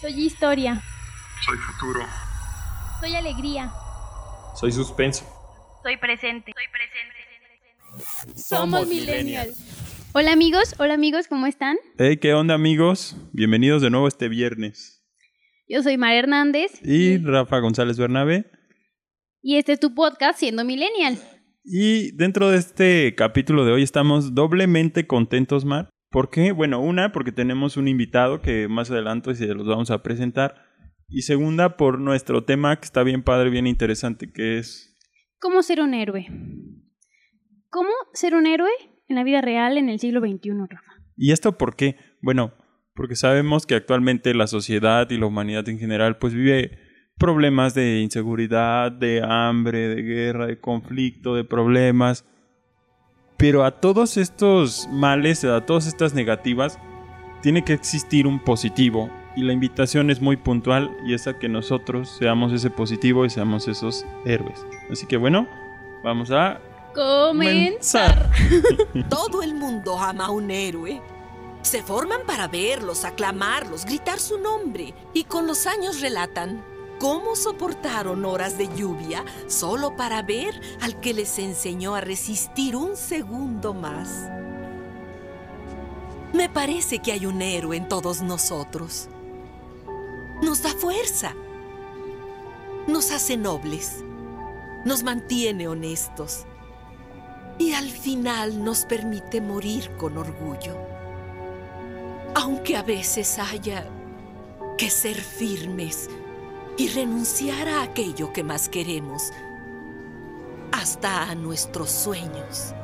Soy historia. Soy futuro. Soy alegría. Soy suspenso. Soy presente. Soy presente. Somos millennials. Hola amigos, hola amigos, ¿cómo están? Hey, ¿qué onda amigos? Bienvenidos de nuevo este viernes. Yo soy Mar Hernández. Y Rafa González Bernabe. Y este es tu podcast Siendo Millennial. Y dentro de este capítulo de hoy estamos doblemente contentos, Mar. ¿Por qué? Bueno, una, porque tenemos un invitado que más adelante se los vamos a presentar. Y segunda, por nuestro tema que está bien padre, bien interesante, que es... ¿Cómo ser un héroe? ¿Cómo ser un héroe en la vida real en el siglo XXI, Rafa? ¿Y esto por qué? Bueno, porque sabemos que actualmente la sociedad y la humanidad en general pues vive problemas de inseguridad, de hambre, de guerra, de conflicto, de problemas. Pero a todos estos males, a todas estas negativas, tiene que existir un positivo. Y la invitación es muy puntual y es a que nosotros seamos ese positivo y seamos esos héroes. Así que bueno, vamos a comenzar. Todo el mundo ama a un héroe. Se forman para verlos, aclamarlos, gritar su nombre y con los años relatan cómo soportaron horas de lluvia solo para ver al que les enseñó a resistir un segundo más. Me parece que hay un héroe en todos nosotros. Nos da fuerza, nos hace nobles, nos mantiene honestos y al final nos permite morir con orgullo. Aunque a veces haya que ser firmes y renunciar a aquello que más queremos, hasta a nuestros sueños.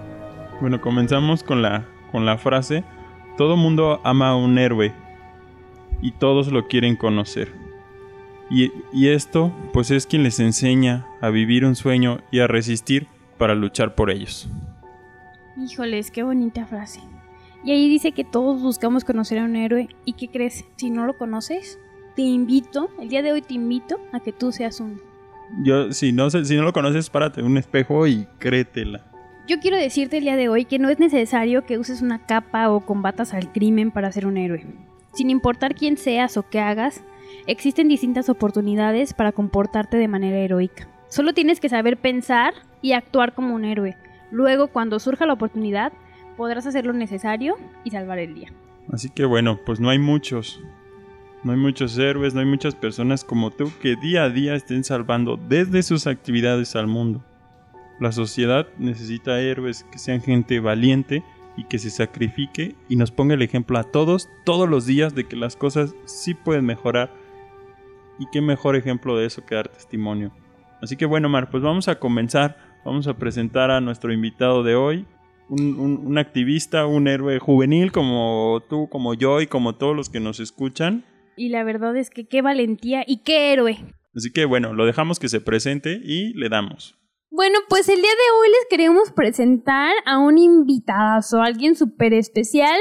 Bueno, comenzamos con la, con la frase, todo mundo ama a un héroe y todos lo quieren conocer. Y, y esto, pues es quien les enseña a vivir un sueño y a resistir para luchar por ellos. Híjoles, qué bonita frase. Y ahí dice que todos buscamos conocer a un héroe. ¿Y qué crees? Si no lo conoces, te invito, el día de hoy te invito a que tú seas un. Yo, si no, si no lo conoces, párate un espejo y créetela. Yo quiero decirte el día de hoy que no es necesario que uses una capa o combatas al crimen para ser un héroe. Sin importar quién seas o qué hagas, existen distintas oportunidades para comportarte de manera heroica. Solo tienes que saber pensar y actuar como un héroe. Luego, cuando surja la oportunidad, podrás hacer lo necesario y salvar el día. Así que bueno, pues no hay muchos. No hay muchos héroes, no hay muchas personas como tú que día a día estén salvando desde sus actividades al mundo. La sociedad necesita héroes que sean gente valiente y que se sacrifique y nos ponga el ejemplo a todos, todos los días, de que las cosas sí pueden mejorar. Y qué mejor ejemplo de eso que dar testimonio. Así que bueno, Mar, pues vamos a comenzar. Vamos a presentar a nuestro invitado de hoy, un, un- un activista, un héroe juvenil como tú, como yo y como todos los que nos escuchan. Y la verdad es que qué valentía y qué héroe. Así que bueno, lo dejamos que se presente y le damos. Bueno, pues el día de hoy les queremos presentar a un invitadazo, alguien súper especial,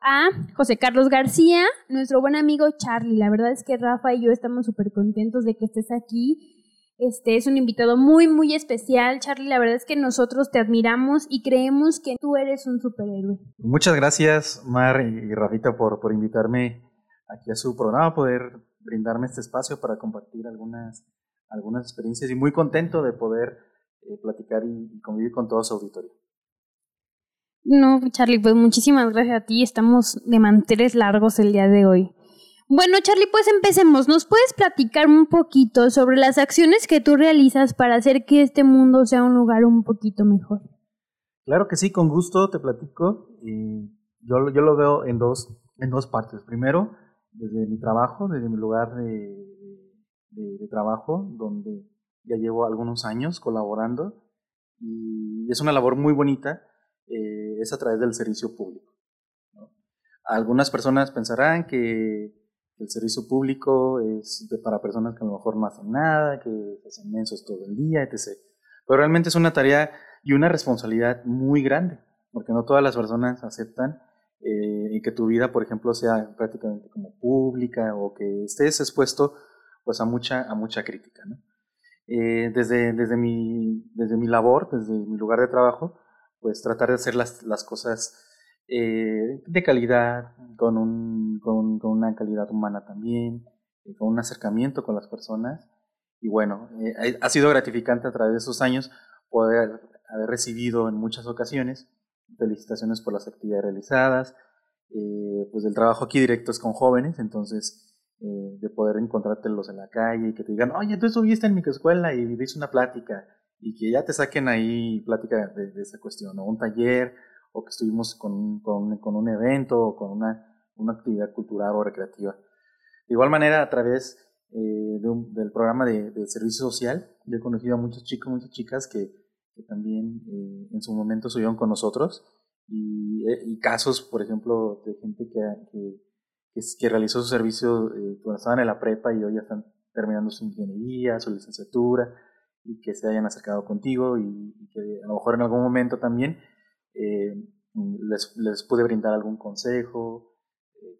a José Carlos García, nuestro buen amigo Charlie. La verdad es que Rafa y yo estamos súper contentos de que estés aquí. Este es un invitado muy, muy especial. Charlie, la verdad es que nosotros te admiramos y creemos que tú eres un superhéroe. Muchas gracias, Mar y Rafita, por, por invitarme aquí a su programa, poder brindarme este espacio para compartir algunas, algunas experiencias y muy contento de poder eh, platicar y, y convivir con todo su auditorio. No, Charlie, pues muchísimas gracias a ti. Estamos de manteles largos el día de hoy. Bueno, Charlie, pues empecemos. ¿Nos puedes platicar un poquito sobre las acciones que tú realizas para hacer que este mundo sea un lugar un poquito mejor? Claro que sí, con gusto te platico. Eh, yo, yo lo veo en dos, en dos partes. Primero, desde mi trabajo, desde mi lugar de, trabajo, donde ya llevo algunos años colaborando y es una labor muy bonita, eh, es a través del servicio público. Algunas personas pensarán que el servicio público es para personas que a lo mejor no hacen nada, que hacen mensos todo el día, etc. Pero realmente es una tarea y una responsabilidad muy grande, porque no todas las personas aceptan eh, que tu vida, por ejemplo, sea prácticamente como pública o que estés expuesto pues a mucha, a mucha crítica. ¿no? Eh, desde, desde, mi, desde mi labor, desde mi lugar de trabajo, pues tratar de hacer las, las cosas eh, de calidad, con, un, con, con una calidad humana también, con un acercamiento con las personas. Y bueno, eh, ha sido gratificante a través de esos años poder haber recibido en muchas ocasiones felicitaciones por las actividades realizadas, eh, pues el trabajo aquí directo es con jóvenes, entonces de poder encontrártelos en la calle y que te digan, oye, tú estuviste en mi escuela y viste una plática y que ya te saquen ahí plática de, esa cuestión, o un taller, o que estuvimos con, con, con un evento o con una, una actividad cultural o recreativa. De igual manera, a través eh, del programa de, servicio social, yo he conocido a muchos chicos, muchas chicas que, también eh, en su momento estuvieron con nosotros y, eh, casos, por ejemplo, de gente que, que, realizó su servicio cuando estaban en la prepa y hoy ya están terminando su ingeniería, su licenciatura y que se hayan acercado contigo y, que a lo mejor en algún momento también les, les pude brindar algún consejo,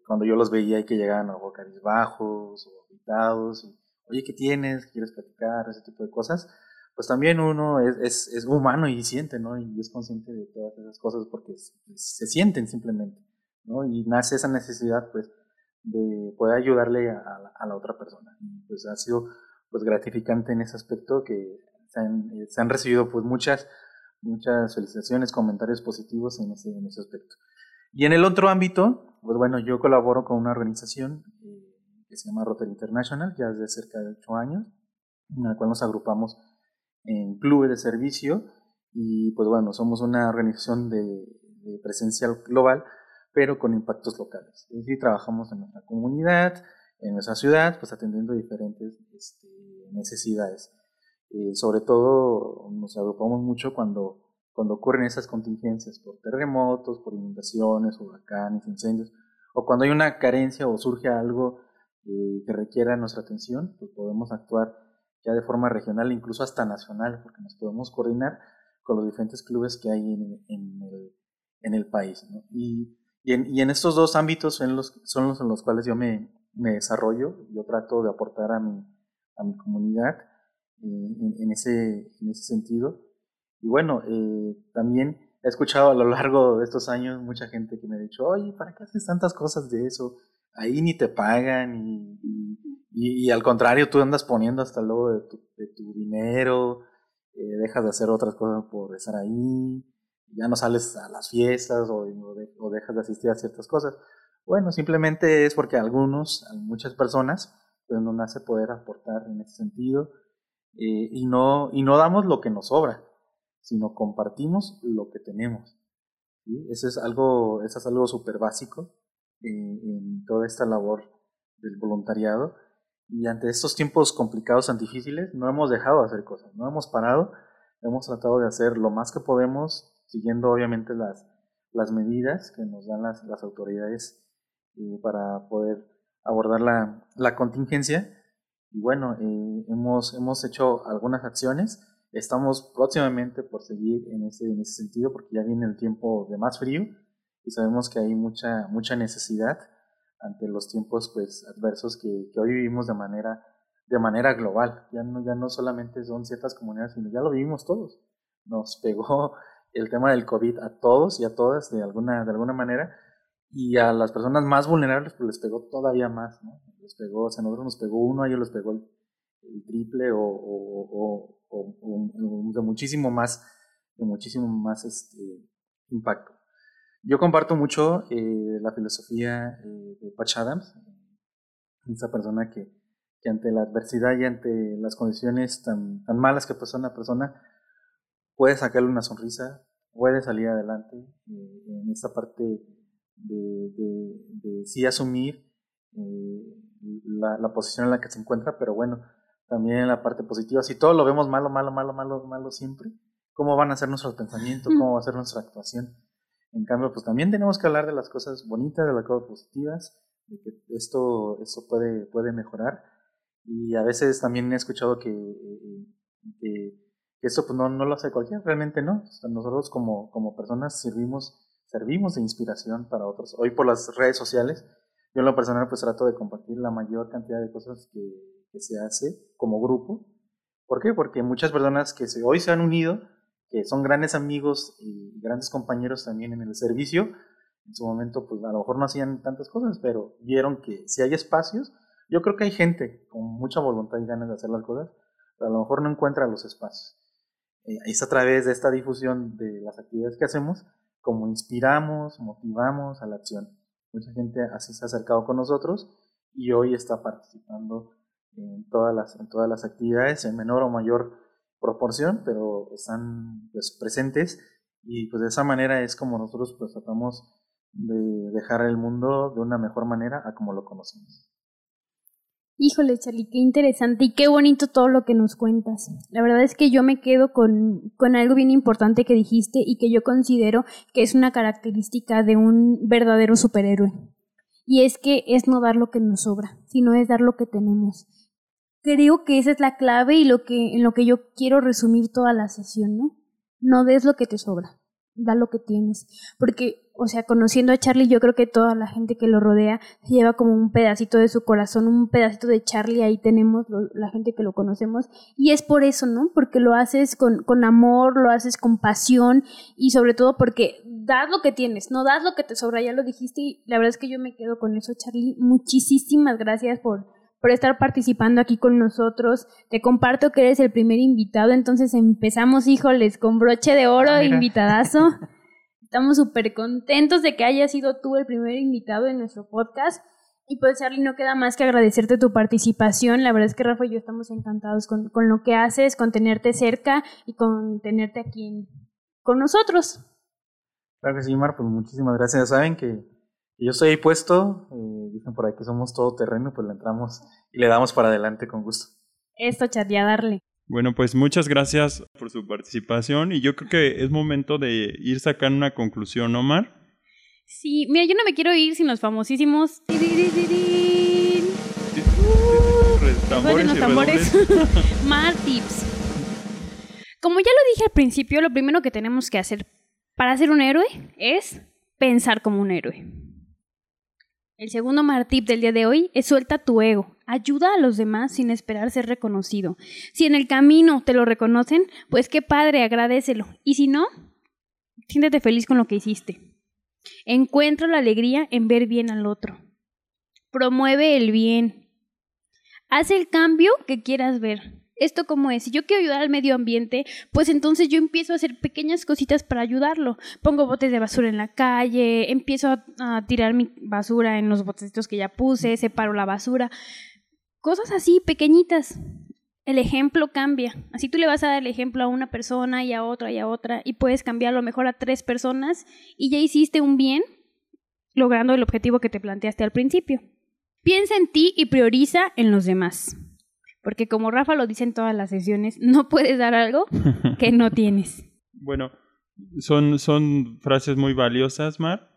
cuando yo los veía y que llegaban a bajos o agitados, y, oye, ¿qué tienes? ¿Quieres platicar? Ese tipo de cosas. Pues también uno es, es, humano y siente, ¿no? Y es consciente de todas esas cosas porque se, sienten simplemente, ¿no? Y nace esa necesidad, pues, de poder ayudarle a, a, la, otra persona. Y pues ha sido, pues, gratificante en ese aspecto que se han, se han recibido, pues, muchas, muchas felicitaciones, comentarios positivos en ese, en ese aspecto. Y en el otro ámbito, pues bueno, yo colaboro con una organización eh, que se llama Rotary International, ya desde cerca de ocho años, en la cual nos agrupamos en clubes de servicio y pues bueno, somos una organización de, presencia global, pero con impactos locales. Es decir, trabajamos en nuestra comunidad, en nuestra ciudad, pues atendiendo diferentes este, necesidades. Eh, sobre todo nos agrupamos mucho cuando cuando ocurren esas contingencias por terremotos, por inundaciones, huracanes, incendios, o cuando hay una carencia o surge algo eh, que requiera nuestra atención, pues podemos actuar ya de forma regional, incluso hasta nacional, porque nos podemos coordinar con los diferentes clubes que hay en, el, país. Y, en, estos dos ámbitos son los, son los en los cuales yo me, desarrollo, yo trato de aportar a mi, a mi comunidad eh, en, ese, en ese sentido y bueno, eh, también he escuchado a lo largo de estos años mucha gente que me ha dicho, oye, ¿para qué haces tantas cosas de eso? Ahí ni te pagan y, y, al contrario, tú andas poniendo hasta luego de tu, de tu dinero, eh, dejas de hacer otras cosas por estar ahí, ya no sales a las fiestas o, o, dejas de asistir a ciertas cosas. Bueno, simplemente es porque algunos, muchas personas, pues no nace poder aportar en ese sentido eh, y, no, y no damos lo que nos sobra sino compartimos lo que tenemos. Eso es algo, eso es algo súper básico en, toda esta labor del voluntariado. Y ante estos tiempos complicados tan difíciles, no hemos dejado de hacer cosas, no hemos parado, hemos tratado de hacer lo más que podemos, siguiendo obviamente las, las medidas que nos dan las, las autoridades eh, para poder abordar la, la contingencia. Y bueno, eh, hemos, hemos hecho algunas acciones Estamos próximamente por seguir en ese, en ese sentido porque ya viene el tiempo de más frío y sabemos que hay mucha, mucha necesidad ante los tiempos pues, adversos que, que hoy vivimos de manera, de manera global. Ya no, ya no solamente son ciertas comunidades, sino ya lo vivimos todos. Nos pegó el tema del COVID a todos y a todas de alguna, de alguna manera y a las personas más vulnerables pues les pegó todavía más, ¿no? Les pegó, o sea, a nosotros nos pegó uno, a ellos les pegó el, triple o, o, de muchísimo más, de muchísimo más este, impacto. Yo comparto mucho eh, la filosofía eh, de Patch Adams, esa persona que, que, ante la adversidad y ante las condiciones tan, tan malas que pasa una persona, puede sacarle una sonrisa, puede salir adelante eh, en esta parte de, de, de sí asumir la, la, posición en la que se encuentra, pero bueno, también en la parte positiva. Si todo lo vemos malo, malo, malo, malo, malo siempre, ¿cómo van a ser nuestros pensamientos? ¿Cómo va a ser nuestra actuación? En cambio, pues también tenemos que hablar de las cosas bonitas, de las cosas positivas, de que esto, esto puede, puede mejorar. Y a veces también he escuchado que, que, esto pues no, no, lo hace cualquiera, realmente no. nosotros como, como personas servimos, servimos de inspiración para otros. Hoy por las redes sociales, yo en lo personal pues trato de compartir la mayor cantidad de cosas que, que se hace como grupo. ¿Por qué? Porque muchas personas que hoy se han unido, que son grandes amigos y grandes compañeros también en el servicio, en su momento pues a lo mejor no hacían tantas cosas, pero vieron que si hay espacios, Yo creo que hay gente con mucha voluntad y ganas de hacer las cosas, pero a lo mejor no encuentra los espacios. Eh, es a través de esta difusión de las actividades que hacemos como inspiramos, motivamos a la acción. Mucha gente así se ha acercado con nosotros y hoy está participando en todas las, en todas las actividades en menor o mayor proporción, pero están pues, presentes y pues de esa manera es como nosotros pues tratamos de dejar el mundo de una mejor manera a como lo conocemos. Híjole, Charlie, qué interesante y qué bonito todo lo que nos cuentas. La verdad es que yo me quedo con, con algo bien importante que dijiste y que yo considero que es una característica de un verdadero superhéroe. Y es que es no dar lo que nos sobra, sino es dar lo que tenemos. Creo que esa es la clave y lo que, en lo que yo quiero resumir toda la sesión, ¿no? No des lo que te sobra, da lo que tienes. Porque o sea, conociendo a Charlie, yo creo que toda la gente que lo rodea lleva como un pedacito de su corazón, un pedacito de Charlie, ahí tenemos la gente que lo conocemos, y es por eso, ¿no? Porque lo haces con, con amor, lo haces con pasión, y sobre todo porque das lo que tienes, no das lo que te sobra, ya lo dijiste, y la verdad es que yo me quedo con eso, Charlie. Muchísimas gracias por, por estar participando aquí con nosotros. Te comparto que eres el primer invitado, entonces empezamos, híjoles, con broche de oro, ah, invitadazo. Estamos súper contentos de que hayas sido tú el primer invitado en nuestro podcast. Y pues, Charlie, no queda más que agradecerte tu participación. La verdad es que Rafa y yo estamos encantados con, con lo que haces, con tenerte cerca y con tenerte aquí con nosotros. Claro que sí, Mar, pues muchísimas gracias. Ya saben que, yo estoy ahí puesto. Eh, dicen por ahí que somos todo terreno, pues le entramos y le damos para adelante con gusto. Esto, Charlie, a darle. Bueno, pues muchas gracias por su participación y yo creo que es momento de ir sacando una conclusión, Omar. Sí, mira, yo no me quiero ir sin los famosísimos... tambores, tambores. Mar tips. Como ya lo dije al principio, lo primero que tenemos que hacer para ser un héroe es pensar como un héroe. El segundo martip del día de hoy es suelta tu ego. Ayuda a los demás sin esperar ser reconocido. Si en el camino te lo reconocen, pues qué padre, agradecelo. Y si no, siéntete feliz con lo que hiciste. Encuentra la alegría en ver bien al otro. Promueve el bien. Haz el cambio que quieras ver. ¿Esto cómo es? Si yo quiero ayudar al medio ambiente, pues entonces yo empiezo a hacer pequeñas cositas para ayudarlo. Pongo botes de basura en la calle, empiezo a, tirar mi basura en los botecitos que ya puse, separo la basura. Cosas así, pequeñitas. El ejemplo cambia. Así tú le vas a dar el ejemplo a una persona y a otra y a otra y puedes cambiarlo mejor a tres personas y ya hiciste un bien logrando el objetivo que te planteaste al principio. Piensa en ti y prioriza en los demás. Porque como Rafa lo dice en todas las sesiones, no puedes dar algo que no tienes. Bueno, son, son frases muy valiosas, Mar.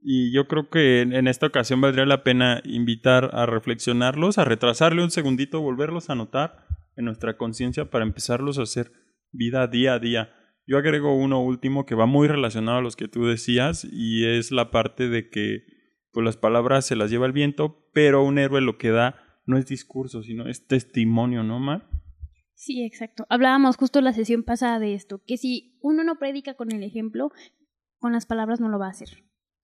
Y yo creo que en, esta ocasión valdría la pena invitar a reflexionarlos, a retrasarle un segundito, volverlos a anotar en nuestra conciencia para empezarlos a hacer vida día a día. Yo agrego uno último que va muy relacionado a los que tú decías y es la parte de que pues las palabras se las lleva el viento, pero un héroe lo que da no es discurso, sino es testimonio, ¿no, Mar? Sí, exacto. Hablábamos justo la sesión pasada de esto, que si uno no predica con el ejemplo, con las palabras no lo va a hacer.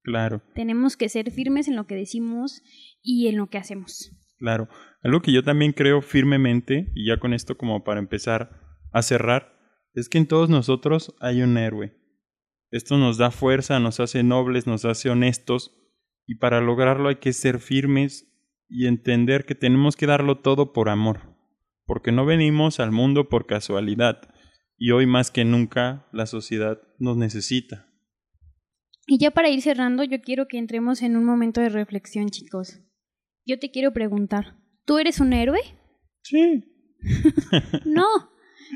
Claro. Tenemos que ser firmes en lo que decimos y en lo que hacemos. Claro. Algo que yo también creo firmemente, y ya con esto como para empezar a cerrar, es que en todos nosotros hay un héroe. Esto nos da fuerza, nos hace nobles, nos hace honestos, y para lograrlo hay que ser firmes y entender que tenemos que darlo todo por amor, porque no venimos al mundo por casualidad y hoy más que nunca la sociedad nos necesita. Y ya para ir cerrando, yo quiero que entremos en un momento de reflexión, chicos. Yo te quiero preguntar, ¿tú eres un héroe? Sí. no.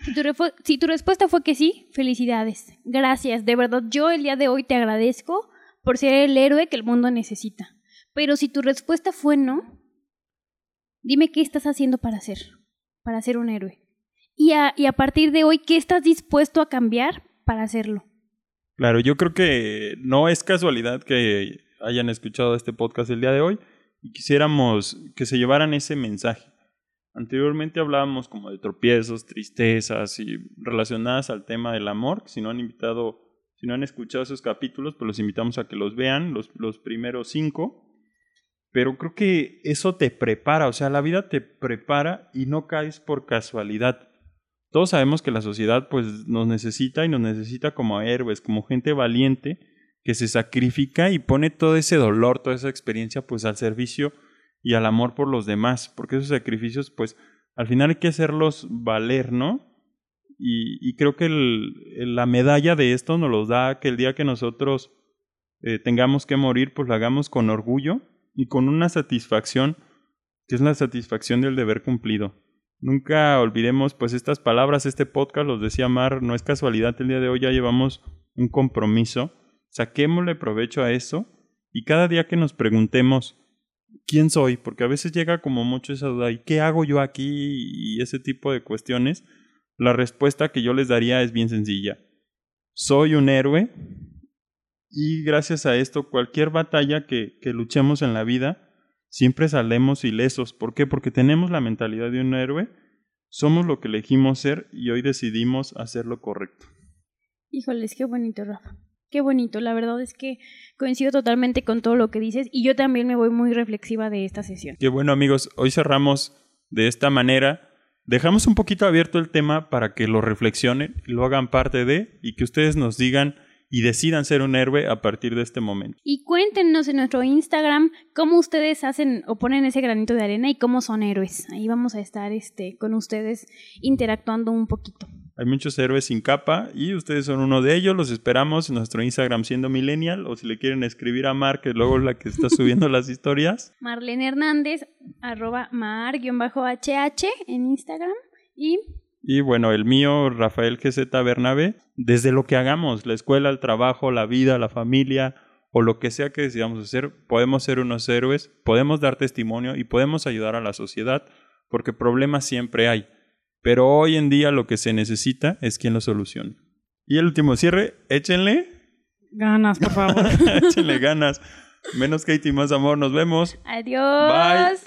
Si tu, si tu respuesta fue que sí, felicidades. Gracias. De verdad, yo el día de hoy te agradezco por ser el héroe que el mundo necesita. Pero si tu respuesta fue no, Dime qué estás haciendo para ser, para ser un héroe. Y a, partir de hoy, ¿qué estás dispuesto a cambiar para hacerlo? Claro, yo creo que no es casualidad que hayan escuchado este podcast el día de hoy y quisiéramos que se llevaran ese mensaje. Anteriormente hablábamos como de tropiezos, tristezas y relacionadas al tema del amor. Si no han invitado, si no han escuchado esos capítulos, pues los invitamos a que los vean, los, los primeros cinco. Pero creo que eso te prepara, o sea, la vida te prepara y no caes por casualidad. Todos sabemos que la sociedad pues nos necesita y nos necesita como héroes, como gente valiente que se sacrifica y pone todo ese dolor, toda esa experiencia pues al servicio y al amor por los demás, porque esos sacrificios pues al final hay que hacerlos valer, ¿no? Y, creo que la medalla de esto nos los da que el día que nosotros eh, tengamos que morir, pues lo hagamos con orgullo y con una satisfacción, que es la satisfacción del deber cumplido. Nunca olvidemos pues estas palabras, este podcast, los decía Mar, no es casualidad, el día de hoy ya llevamos un compromiso, saquémosle provecho a eso y cada día que nos preguntemos, ¿quién soy? Porque a veces llega como mucho esa duda, ¿y qué hago yo aquí? Y ese tipo de cuestiones. La respuesta que yo les daría es bien sencilla. Soy un héroe y gracias a esto cualquier batalla que, que luchemos en la vida, siempre salemos ilesos. ¿Por qué? Porque tenemos la mentalidad de un héroe, somos lo que elegimos ser y hoy decidimos hacer lo correcto. Híjoles, qué bonito, Rafa. Qué bonito, la verdad es que coincido totalmente con todo lo que dices y yo también me voy muy reflexiva de esta sesión. Qué bueno amigos, hoy cerramos de esta manera. Dejamos un poquito abierto el tema para que lo reflexionen, lo hagan parte de y que ustedes nos digan y decidan ser un héroe a partir de este momento. Y cuéntenos en nuestro Instagram cómo ustedes hacen o ponen ese granito de arena y cómo son héroes. Ahí vamos a estar este, con ustedes interactuando un poquito. Hay muchos héroes sin capa y ustedes son uno de ellos. Los esperamos en nuestro Instagram siendo millennial o si le quieren escribir a Mar, que luego es la que está subiendo las historias. Marlene Hernández, arroba mar-hh en Instagram y... Y bueno, el mío, Rafael GZ Bernabe, desde lo que hagamos, la escuela, el trabajo, la vida, la familia o lo que sea que decidamos hacer, podemos ser unos héroes, podemos dar testimonio y podemos ayudar a la sociedad porque problemas siempre hay pero hoy en día lo que se necesita es quien lo solucione. Y el último cierre, échenle. Ganas, por favor. échenle ganas. Menos Katie, más amor. Nos vemos. Adiós. Bye.